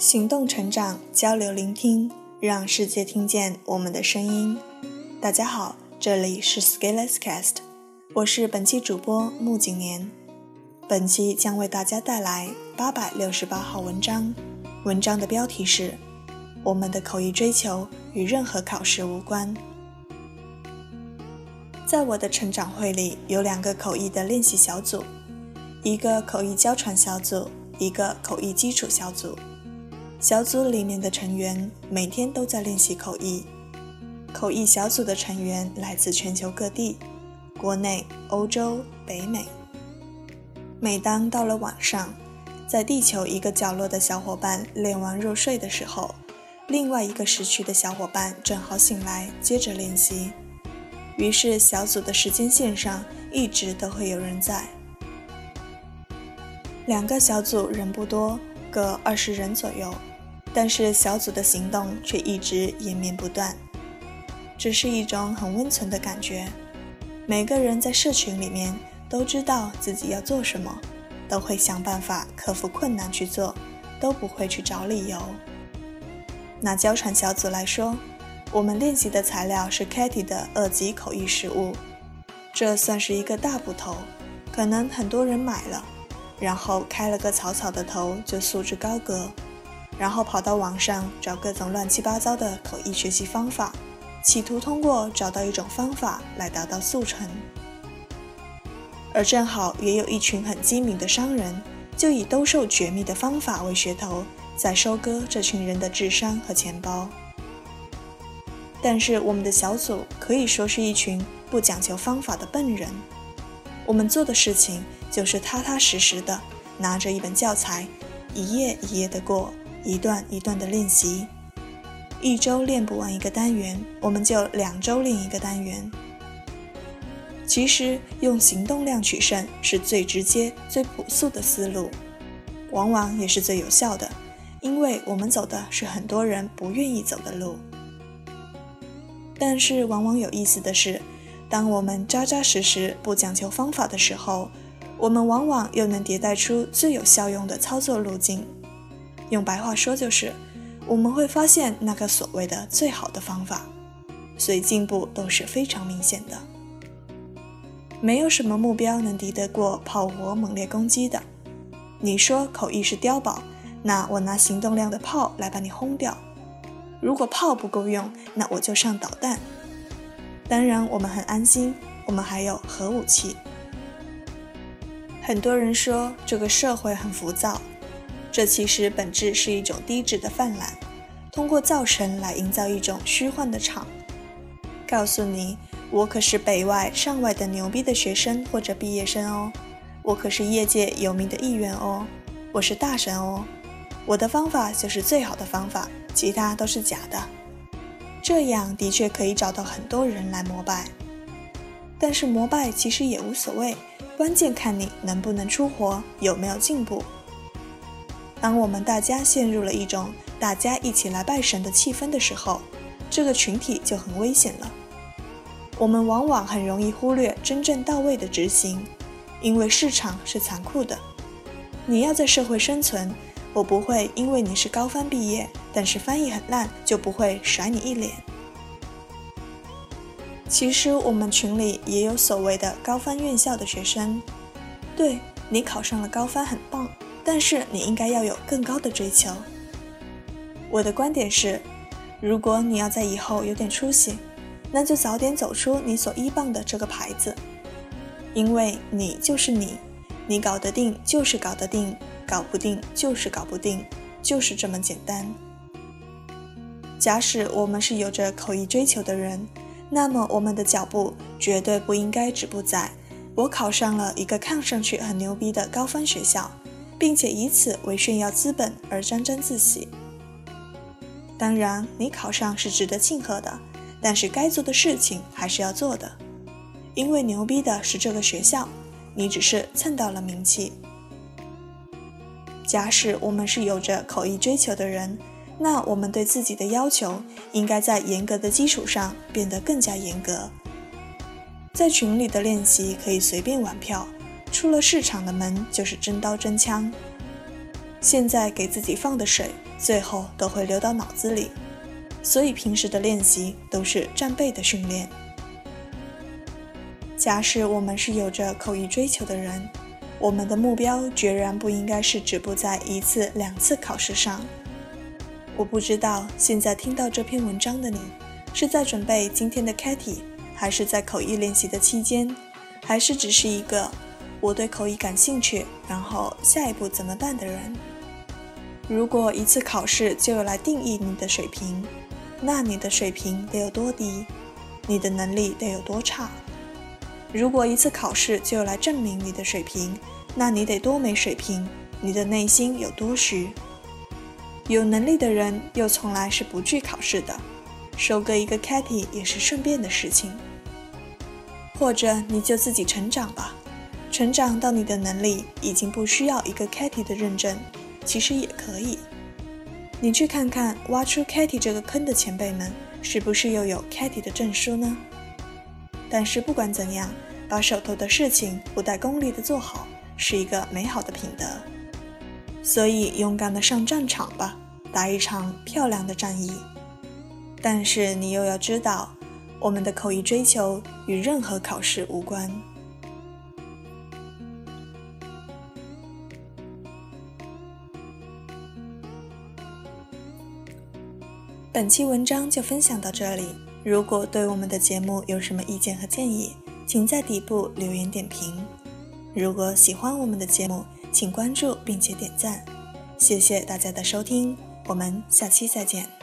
行动、成长、交流、聆听，让世界听见我们的声音。大家好，这里是 Scaleless Cast，我是本期主播穆景年。本期将为大家带来八百六十八号文章，文章的标题是：我们的口译追求与任何考试无关。在我的成长会里，有两个口译的练习小组，一个口译交传小组，一个口译基础小组。小组里面的成员每天都在练习口译。口译小组的成员来自全球各地，国内、欧洲、北美。每当到了晚上，在地球一个角落的小伙伴练完入睡的时候，另外一个时区的小伙伴正好醒来，接着练习。于是小组的时间线上一直都会有人在。两个小组人不多，各二十人左右。但是小组的行动却一直延绵不断，只是一种很温存的感觉。每个人在社群里面都知道自己要做什么，都会想办法克服困难去做，都不会去找理由。拿交传小组来说，我们练习的材料是 Katy 的二级口译实物，这算是一个大部头，可能很多人买了，然后开了个草草的头就束之高阁。然后跑到网上找各种乱七八糟的口译学习方法，企图通过找到一种方法来达到速成。而正好也有一群很机敏的商人，就以兜售绝密的方法为噱头，在收割这群人的智商和钱包。但是我们的小组可以说是一群不讲求方法的笨人，我们做的事情就是踏踏实实的拿着一本教材，一页一页的过。一段一段的练习，一周练不完一个单元，我们就两周练一个单元。其实用行动量取胜是最直接、最朴素的思路，往往也是最有效的，因为我们走的是很多人不愿意走的路。但是往往有意思的是，当我们扎扎实实不讲求方法的时候，我们往往又能迭代出最有效用的操作路径。用白话说就是，我们会发现那个所谓的最好的方法，所以进步都是非常明显的。没有什么目标能敌得过炮火猛烈攻击的。你说口译是碉堡，那我拿行动量的炮来把你轰掉。如果炮不够用，那我就上导弹。当然，我们很安心，我们还有核武器。很多人说这个社会很浮躁。这其实本质是一种低质的泛滥，通过造神来营造一种虚幻的场，告诉你我可是北外上外的牛逼的学生或者毕业生哦，我可是业界有名的议员哦，我是大神哦，我的方法就是最好的方法，其他都是假的。这样的确可以找到很多人来膜拜，但是膜拜其实也无所谓，关键看你能不能出活，有没有进步。当我们大家陷入了一种大家一起来拜神的气氛的时候，这个群体就很危险了。我们往往很容易忽略真正到位的执行，因为市场是残酷的。你要在社会生存，我不会因为你是高翻毕业，但是翻译很烂，就不会甩你一脸。其实我们群里也有所谓的高翻院校的学生，对你考上了高翻很棒。但是你应该要有更高的追求。我的观点是，如果你要在以后有点出息，那就早点走出你所依傍的这个牌子，因为你就是你，你搞得定就是搞得定，搞不定就是搞不定，就是这么简单。假使我们是有着口译追求的人，那么我们的脚步绝对不应该止步在“我考上了一个看上去很牛逼的高分学校”。并且以此为炫耀资本而沾沾自喜。当然，你考上是值得庆贺的，但是该做的事情还是要做的，因为牛逼的是这个学校，你只是蹭到了名气。假使我们是有着口译追求的人，那我们对自己的要求应该在严格的基础上变得更加严格。在群里的练习可以随便玩票。出了市场的门就是真刀真枪。现在给自己放的水，最后都会流到脑子里。所以平时的练习都是战备的训练。假使我们是有着口译追求的人，我们的目标决然不应该是止步在一次两次考试上。我不知道现在听到这篇文章的你，是在准备今天的 Katy，还是在口译练习的期间，还是只是一个我对口语感兴趣，然后下一步怎么办的人？如果一次考试就要来定义你的水平，那你的水平得有多低？你的能力得有多差？如果一次考试就要来证明你的水平，那你得多没水平？你的内心有多虚？有能力的人又从来是不惧考试的，收割一个 Katy 也是顺便的事情。或者你就自己成长吧，成长到你的能力已经不需要一个 Katy 的认证，其实也可以。你去看看挖出 Katy 这个坑的前辈们，是不是又有 Katy 的证书呢？但是不管怎样，把手头的事情不带功利的做好，是一个美好的品德。所以勇敢的上战场吧，打一场漂亮的战役。但是你又要知道，我们的口译追求与任何考试无关。本期文章就分享到这里。如果对我们的节目有什么意见和建议，请在底部留言点评。如果喜欢我们的节目，请关注并且点赞。谢谢大家的收听，我们下期再见。